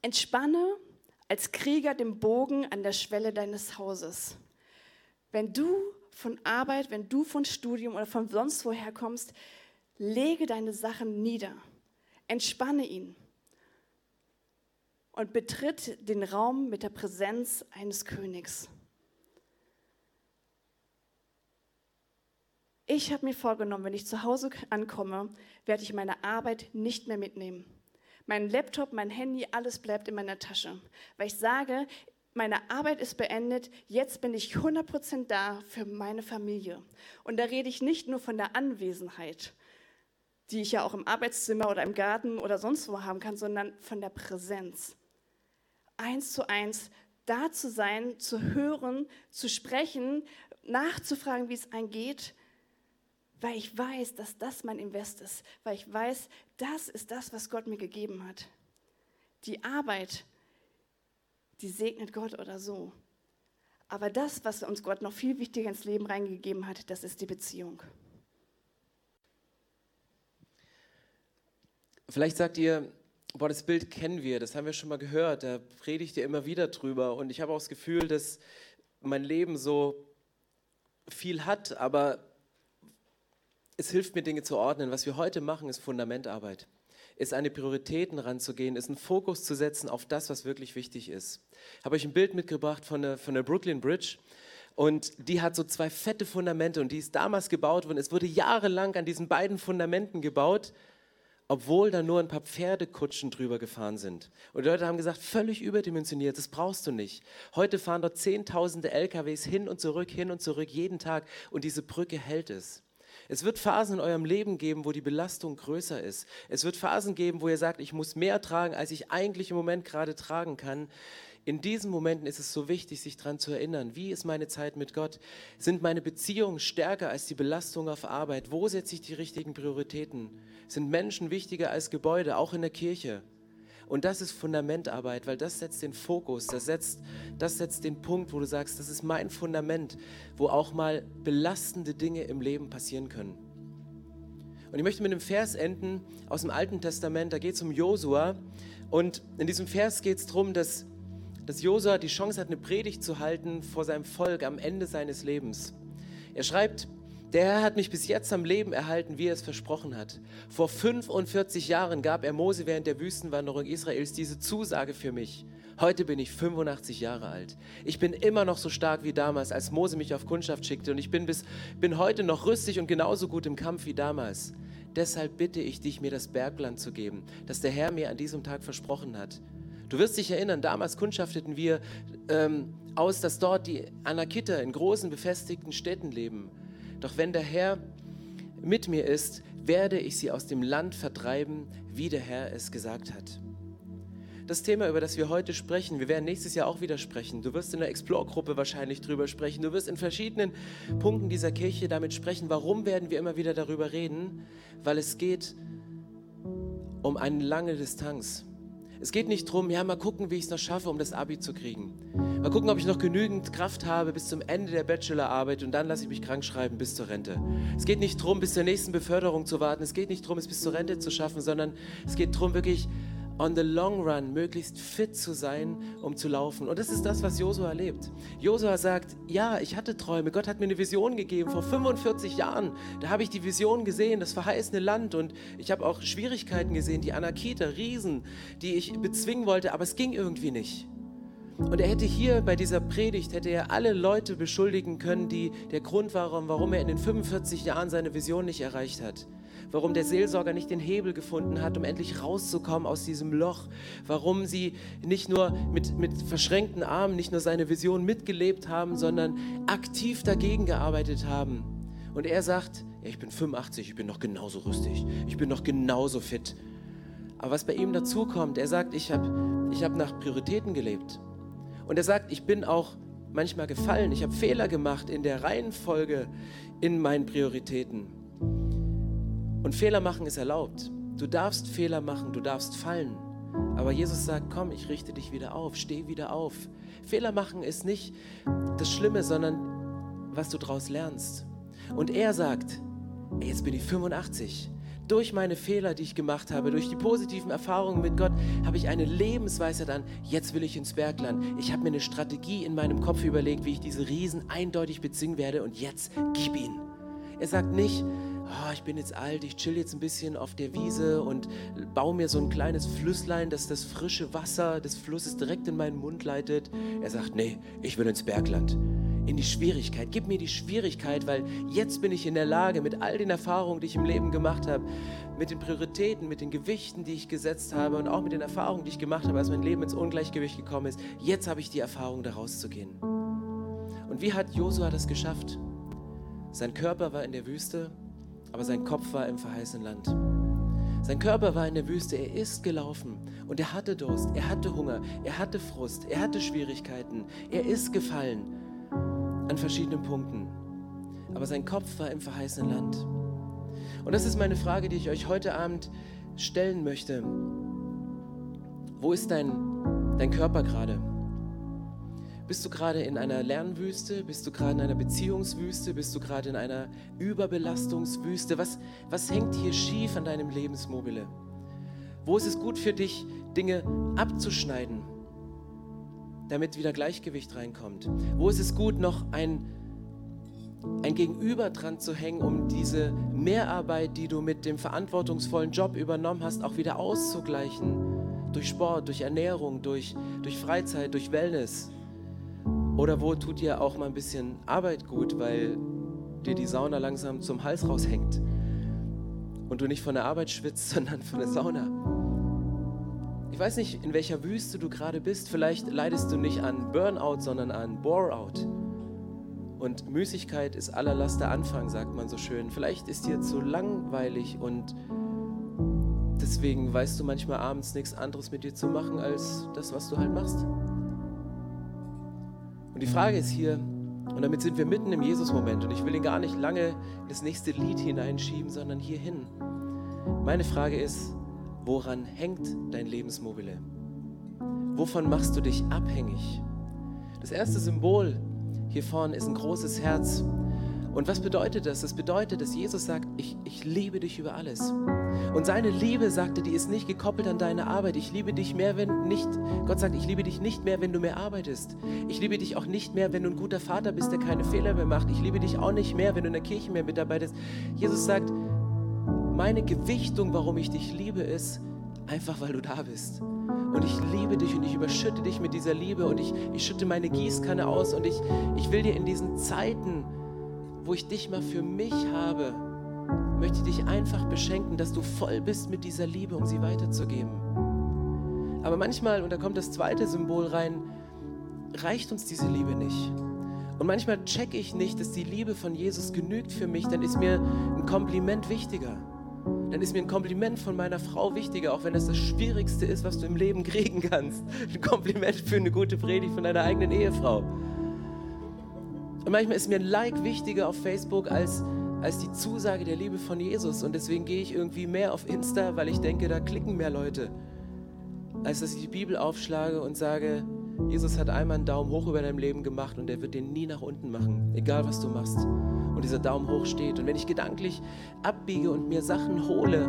B: entspanne als Krieger den Bogen an der Schwelle deines Hauses. Wenn du von Arbeit, wenn du von Studium oder von sonst woher kommst, lege deine Sachen nieder. Entspanne ihn und betritt den Raum mit der Präsenz eines Königs. Ich habe mir vorgenommen, wenn ich zu Hause ankomme, werde ich meine Arbeit nicht mehr mitnehmen. Mein Laptop, mein Handy, alles bleibt in meiner Tasche, weil ich sage, meine Arbeit ist beendet, jetzt bin ich 100% da für meine Familie. Und da rede ich nicht nur von der Anwesenheit, die ich ja auch im Arbeitszimmer oder im Garten oder sonst wo haben kann, sondern von der Präsenz eins zu eins da zu sein, zu hören, zu sprechen, nachzufragen, wie es einem geht, weil ich weiß, dass das mein Invest ist, weil ich weiß, das ist das, was Gott mir gegeben hat. Die Arbeit, die segnet Gott oder so. Aber das, was uns Gott noch viel wichtiger ins Leben reingegeben hat, das ist die Beziehung.
A: Vielleicht sagt ihr, boah, das Bild kennen wir, das haben wir schon mal gehört, da predigt ihr immer wieder drüber. Und ich habe auch das Gefühl, dass mein Leben so viel hat, aber es hilft mir, Dinge zu ordnen. Was wir heute machen, ist Fundamentarbeit. Ist an die Prioritäten ranzugehen, ist einen Fokus zu setzen auf das, was wirklich wichtig ist. Habe euch ein Bild mitgebracht von der, von der Brooklyn Bridge. Und die hat so zwei fette Fundamente und die ist damals gebaut worden. Es wurde jahrelang an diesen beiden Fundamenten gebaut obwohl da nur ein paar Pferdekutschen drüber gefahren sind. Und die Leute haben gesagt, völlig überdimensioniert, das brauchst du nicht. Heute fahren dort Zehntausende LKWs hin und zurück, hin und zurück, jeden Tag und diese Brücke hält es. Es wird Phasen in eurem Leben geben, wo die Belastung größer ist. Es wird Phasen geben, wo ihr sagt, ich muss mehr tragen, als ich eigentlich im Moment gerade tragen kann. In diesen Momenten ist es so wichtig, sich daran zu erinnern, wie ist meine Zeit mit Gott? Sind meine Beziehungen stärker als die Belastung auf Arbeit? Wo setze ich die richtigen Prioritäten? Sind Menschen wichtiger als Gebäude, auch in der Kirche? Und das ist Fundamentarbeit, weil das setzt den Fokus, das setzt, das setzt den Punkt, wo du sagst, das ist mein Fundament, wo auch mal belastende Dinge im Leben passieren können. Und ich möchte mit einem Vers enden aus dem Alten Testament, da geht es um Josua. Und in diesem Vers geht es darum, dass, dass Josua die Chance hat, eine Predigt zu halten vor seinem Volk am Ende seines Lebens. Er schreibt, der Herr hat mich bis jetzt am Leben erhalten, wie er es versprochen hat. Vor 45 Jahren gab er Mose während der Wüstenwanderung Israels diese Zusage für mich. Heute bin ich 85 Jahre alt. Ich bin immer noch so stark wie damals, als Mose mich auf Kundschaft schickte und ich bin, bis, bin heute noch rüstig und genauso gut im Kampf wie damals. Deshalb bitte ich dich, mir das Bergland zu geben, das der Herr mir an diesem Tag versprochen hat. Du wirst dich erinnern, damals kundschafteten wir ähm, aus, dass dort die Anakiter in großen befestigten Städten leben. Doch wenn der Herr mit mir ist, werde ich sie aus dem Land vertreiben, wie der Herr es gesagt hat das Thema, über das wir heute sprechen, wir werden nächstes Jahr auch wieder sprechen. Du wirst in der Explore-Gruppe wahrscheinlich drüber sprechen. Du wirst in verschiedenen Punkten dieser Kirche damit sprechen. Warum werden wir immer wieder darüber reden? Weil es geht um eine lange Distanz. Es geht nicht darum, ja, mal gucken, wie ich es noch schaffe, um das Abi zu kriegen. Mal gucken, ob ich noch genügend Kraft habe bis zum Ende der Bachelorarbeit und dann lasse ich mich krank schreiben bis zur Rente. Es geht nicht darum, bis zur nächsten Beförderung zu warten. Es geht nicht darum, es bis zur Rente zu schaffen, sondern es geht darum, wirklich on the long run möglichst fit zu sein, um zu laufen. Und das ist das, was Josua erlebt. Josua sagt, ja, ich hatte Träume. Gott hat mir eine Vision gegeben vor 45 Jahren. Da habe ich die Vision gesehen, das verheißene Land. Und ich habe auch Schwierigkeiten gesehen, die Anakita, Riesen, die ich bezwingen wollte, aber es ging irgendwie nicht. Und er hätte hier bei dieser Predigt, hätte er alle Leute beschuldigen können, die der Grund waren, warum er in den 45 Jahren seine Vision nicht erreicht hat warum der Seelsorger nicht den Hebel gefunden hat, um endlich rauszukommen aus diesem Loch, warum sie nicht nur mit, mit verschränkten Armen, nicht nur seine Vision mitgelebt haben, sondern aktiv dagegen gearbeitet haben. Und er sagt, ja, ich bin 85, ich bin noch genauso rüstig, ich bin noch genauso fit. Aber was bei ihm dazu kommt, er sagt, ich habe ich hab nach Prioritäten gelebt. Und er sagt, ich bin auch manchmal gefallen, ich habe Fehler gemacht in der Reihenfolge in meinen Prioritäten. Und Fehler machen ist erlaubt. Du darfst Fehler machen, du darfst fallen. Aber Jesus sagt, komm, ich richte dich wieder auf, steh wieder auf. Fehler machen ist nicht das Schlimme, sondern was du daraus lernst. Und er sagt, jetzt bin ich 85. Durch meine Fehler, die ich gemacht habe, durch die positiven Erfahrungen mit Gott, habe ich eine Lebensweisheit an. Jetzt will ich ins Bergland. Ich habe mir eine Strategie in meinem Kopf überlegt, wie ich diese Riesen eindeutig bezwingen werde. Und jetzt gib ihn. Er sagt nicht, oh, ich bin jetzt alt, ich chill jetzt ein bisschen auf der Wiese und baue mir so ein kleines Flüsslein, das das frische Wasser des Flusses direkt in meinen Mund leitet. Er sagt, nee, ich will ins Bergland, in die Schwierigkeit. Gib mir die Schwierigkeit, weil jetzt bin ich in der Lage, mit all den Erfahrungen, die ich im Leben gemacht habe, mit den Prioritäten, mit den Gewichten, die ich gesetzt habe und auch mit den Erfahrungen, die ich gemacht habe, als mein Leben ins Ungleichgewicht gekommen ist, jetzt habe ich die Erfahrung, da rauszugehen. Und wie hat Josua das geschafft? Sein Körper war in der Wüste, aber sein Kopf war im verheißenen Land. Sein Körper war in der Wüste, er ist gelaufen und er hatte Durst, er hatte Hunger, er hatte Frust, er hatte Schwierigkeiten, er ist gefallen an verschiedenen Punkten. Aber sein Kopf war im verheißenen Land. Und das ist meine Frage, die ich euch heute Abend stellen möchte. Wo ist dein, dein Körper gerade? Bist du gerade in einer Lernwüste? Bist du gerade in einer Beziehungswüste? Bist du gerade in einer Überbelastungswüste? Was, was hängt hier schief an deinem Lebensmobile? Wo ist es gut für dich, Dinge abzuschneiden, damit wieder Gleichgewicht reinkommt? Wo ist es gut, noch ein, ein Gegenüber dran zu hängen, um diese Mehrarbeit, die du mit dem verantwortungsvollen Job übernommen hast, auch wieder auszugleichen? Durch Sport, durch Ernährung, durch, durch Freizeit, durch Wellness. Oder wo tut dir auch mal ein bisschen Arbeit gut, weil dir die Sauna langsam zum Hals raushängt und du nicht von der Arbeit schwitzt, sondern von der Sauna. Ich weiß nicht, in welcher Wüste du gerade bist. Vielleicht leidest du nicht an Burnout, sondern an Boreout. Und Müßigkeit ist aller Laster Anfang, sagt man so schön. Vielleicht ist dir zu langweilig und deswegen weißt du manchmal abends nichts anderes mit dir zu machen als das, was du halt machst. Und die Frage ist hier, und damit sind wir mitten im Jesus-Moment, und ich will ihn gar nicht lange in das nächste Lied hineinschieben, sondern hierhin. Meine Frage ist, woran hängt dein Lebensmobile? Wovon machst du dich abhängig? Das erste Symbol hier vorne ist ein großes Herz. Und was bedeutet das? Das bedeutet, dass Jesus sagt, ich, ich liebe dich über alles. Und seine Liebe, sagte, die ist nicht gekoppelt an deine Arbeit. Ich liebe dich mehr, wenn nicht, Gott sagt, ich liebe dich nicht mehr, wenn du mehr arbeitest. Ich liebe dich auch nicht mehr, wenn du ein guter Vater bist, der keine Fehler mehr macht. Ich liebe dich auch nicht mehr, wenn du in der Kirche mehr mitarbeitest. Jesus sagt, meine Gewichtung, warum ich dich liebe, ist einfach, weil du da bist. Und ich liebe dich und ich überschütte dich mit dieser Liebe und ich, ich schütte meine Gießkanne aus und ich, ich will dir in diesen Zeiten, wo ich dich mal für mich habe, möchte ich dich einfach beschenken, dass du voll bist mit dieser Liebe, um sie weiterzugeben. Aber manchmal, und da kommt das zweite Symbol rein, reicht uns diese Liebe nicht. Und manchmal checke ich nicht, dass die Liebe von Jesus genügt für mich, dann ist mir ein Kompliment wichtiger. Dann ist mir ein Kompliment von meiner Frau wichtiger, auch wenn das das Schwierigste ist, was du im Leben kriegen kannst. Ein Kompliment für eine gute Predigt von deiner eigenen Ehefrau. Und manchmal ist mir ein Like wichtiger auf Facebook als, als die Zusage der Liebe von Jesus. Und deswegen gehe ich irgendwie mehr auf Insta, weil ich denke, da klicken mehr Leute, als dass ich die Bibel aufschlage und sage, Jesus hat einmal einen Daumen hoch über deinem Leben gemacht und er wird den nie nach unten machen, egal was du machst. Und dieser Daumen hoch steht. Und wenn ich gedanklich abbiege und mir Sachen hole,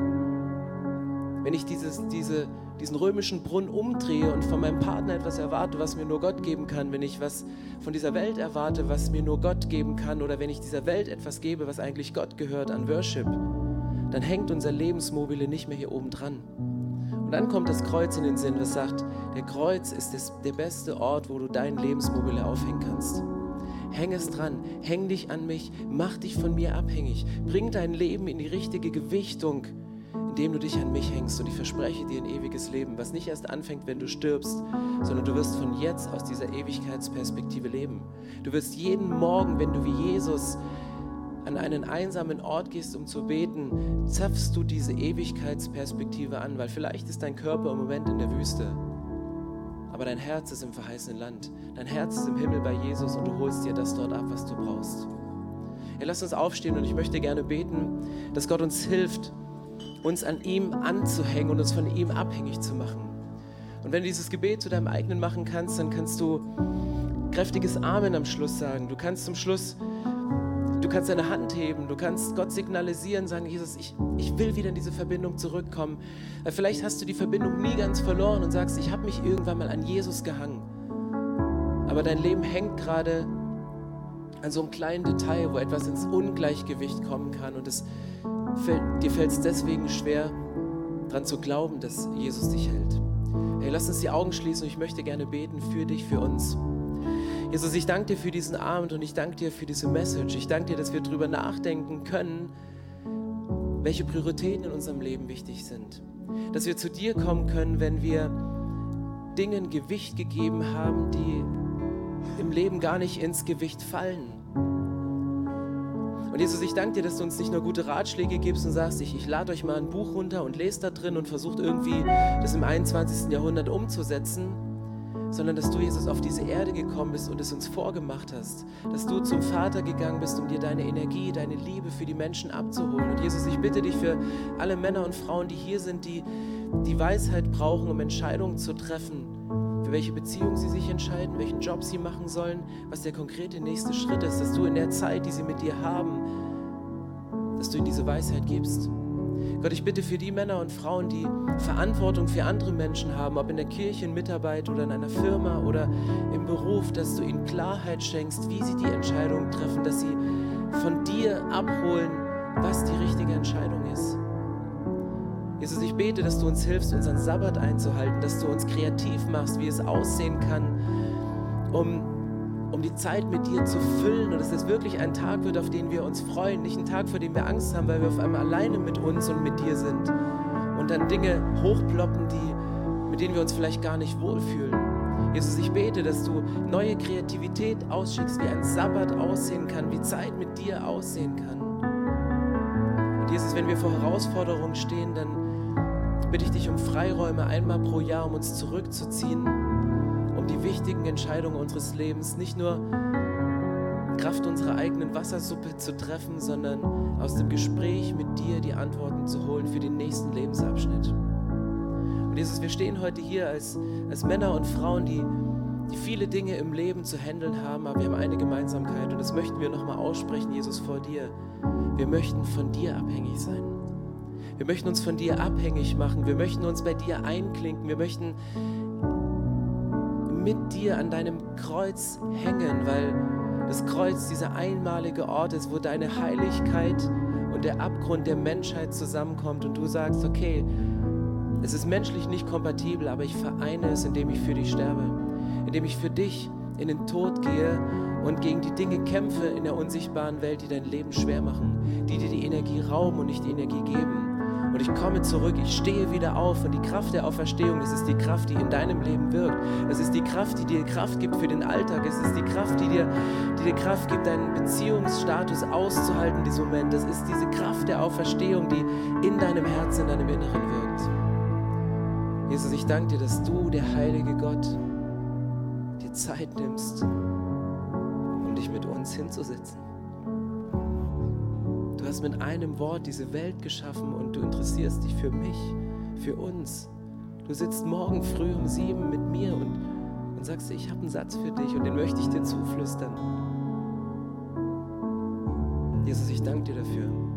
A: wenn ich dieses, diese, diesen römischen Brunnen umdrehe und von meinem Partner etwas erwarte, was mir nur Gott geben kann, wenn ich was von dieser Welt erwarte, was mir nur Gott geben kann, oder wenn ich dieser Welt etwas gebe, was eigentlich Gott gehört an Worship, dann hängt unser Lebensmobile nicht mehr hier oben dran. Und dann kommt das Kreuz in den Sinn, was sagt, der Kreuz ist das, der beste Ort, wo du dein Lebensmobile aufhängen kannst. Häng es dran, häng dich an mich, mach dich von mir abhängig, bring dein Leben in die richtige Gewichtung, indem du dich an mich hängst. Und ich verspreche dir ein ewiges Leben, was nicht erst anfängt, wenn du stirbst, sondern du wirst von jetzt aus dieser Ewigkeitsperspektive leben. Du wirst jeden Morgen, wenn du wie Jesus an einen einsamen Ort gehst, um zu beten, zapfst du diese Ewigkeitsperspektive an, weil vielleicht ist dein Körper im Moment in der Wüste, aber dein Herz ist im verheißenen Land. Dein Herz ist im Himmel bei Jesus und du holst dir das dort ab, was du brauchst. Ja, lass uns aufstehen und ich möchte gerne beten, dass Gott uns hilft, uns an ihm anzuhängen und uns von ihm abhängig zu machen. Und wenn du dieses Gebet zu deinem eigenen machen kannst, dann kannst du kräftiges Amen am Schluss sagen. Du kannst zum Schluss kannst deine Hand heben, du kannst Gott signalisieren, sagen, Jesus, ich, ich will wieder in diese Verbindung zurückkommen. Vielleicht hast du die Verbindung nie ganz verloren und sagst, ich habe mich irgendwann mal an Jesus gehangen. Aber dein Leben hängt gerade an so einem kleinen Detail, wo etwas ins Ungleichgewicht kommen kann und es fällt, dir fällt es deswegen schwer, daran zu glauben, dass Jesus dich hält. Hey, lass uns die Augen schließen und ich möchte gerne beten für dich, für uns. Jesus, ich danke dir für diesen Abend und ich danke dir für diese Message. Ich danke dir, dass wir darüber nachdenken können, welche Prioritäten in unserem Leben wichtig sind. Dass wir zu dir kommen können, wenn wir Dingen Gewicht gegeben haben, die im Leben gar nicht ins Gewicht fallen. Und Jesus, ich danke dir, dass du uns nicht nur gute Ratschläge gibst und sagst, ich, ich lade euch mal ein Buch runter und lest da drin und versucht irgendwie das im 21. Jahrhundert umzusetzen, sondern dass du, Jesus, auf diese Erde gekommen bist und es uns vorgemacht hast. Dass du zum Vater gegangen bist, um dir deine Energie, deine Liebe für die Menschen abzuholen. Und Jesus, ich bitte dich für alle Männer und Frauen, die hier sind, die die Weisheit brauchen, um Entscheidungen zu treffen, für welche Beziehung sie sich entscheiden, welchen Job sie machen sollen, was der konkrete nächste Schritt ist, dass du in der Zeit, die sie mit dir haben, dass du ihnen diese Weisheit gibst. Gott, ich bitte für die Männer und Frauen, die Verantwortung für andere Menschen haben, ob in der Kirche, in Mitarbeit oder in einer Firma oder im Beruf, dass du ihnen Klarheit schenkst, wie sie die Entscheidung treffen, dass sie von dir abholen, was die richtige Entscheidung ist. Jesus, ich bete, dass du uns hilfst, unseren Sabbat einzuhalten, dass du uns kreativ machst, wie es aussehen kann, um um die Zeit mit dir zu füllen und dass es wirklich ein Tag wird, auf den wir uns freuen, nicht ein Tag, vor dem wir Angst haben, weil wir auf einmal alleine mit uns und mit dir sind und dann Dinge hochploppen, die, mit denen wir uns vielleicht gar nicht wohlfühlen. Jesus, ich bete, dass du neue Kreativität ausschickst, wie ein Sabbat aussehen kann, wie Zeit mit dir aussehen kann. Und Jesus, wenn wir vor Herausforderungen stehen, dann bitte ich dich um Freiräume einmal pro Jahr, um uns zurückzuziehen um die wichtigen Entscheidungen unseres Lebens nicht nur Kraft unserer eigenen Wassersuppe zu treffen, sondern aus dem Gespräch mit dir die Antworten zu holen für den nächsten Lebensabschnitt. Und Jesus, wir stehen heute hier als, als Männer und Frauen, die, die viele Dinge im Leben zu handeln haben, aber wir haben eine Gemeinsamkeit und das möchten wir nochmal aussprechen, Jesus, vor dir. Wir möchten von dir abhängig sein. Wir möchten uns von dir abhängig machen. Wir möchten uns bei dir einklinken. Wir möchten mit dir an deinem Kreuz hängen, weil das Kreuz dieser einmalige Ort ist, wo deine Heiligkeit und der Abgrund der Menschheit zusammenkommt und du sagst, okay, es ist menschlich nicht kompatibel, aber ich vereine es, indem ich für dich sterbe, indem ich für dich in den Tod gehe und gegen die Dinge kämpfe in der unsichtbaren Welt, die dein Leben schwer machen, die dir die Energie rauben und nicht die Energie geben. Und ich komme zurück, ich stehe wieder auf und die Kraft der Auferstehung, das ist die Kraft, die in deinem Leben wirkt. Das ist die Kraft, die dir Kraft gibt für den Alltag. Es ist die Kraft, die dir, die dir Kraft gibt, deinen Beziehungsstatus auszuhalten in diesem Moment. Das ist diese Kraft der Auferstehung, die in deinem Herzen, in deinem Inneren wirkt. Jesus, ich danke dir, dass du, der heilige Gott, dir Zeit nimmst, um dich mit uns hinzusetzen. Hast mit einem Wort diese Welt geschaffen und du interessierst dich für mich, für uns. Du sitzt morgen früh um sieben mit mir und, und sagst, ich habe einen Satz für dich und den möchte ich dir zuflüstern. Jesus, ich danke dir dafür.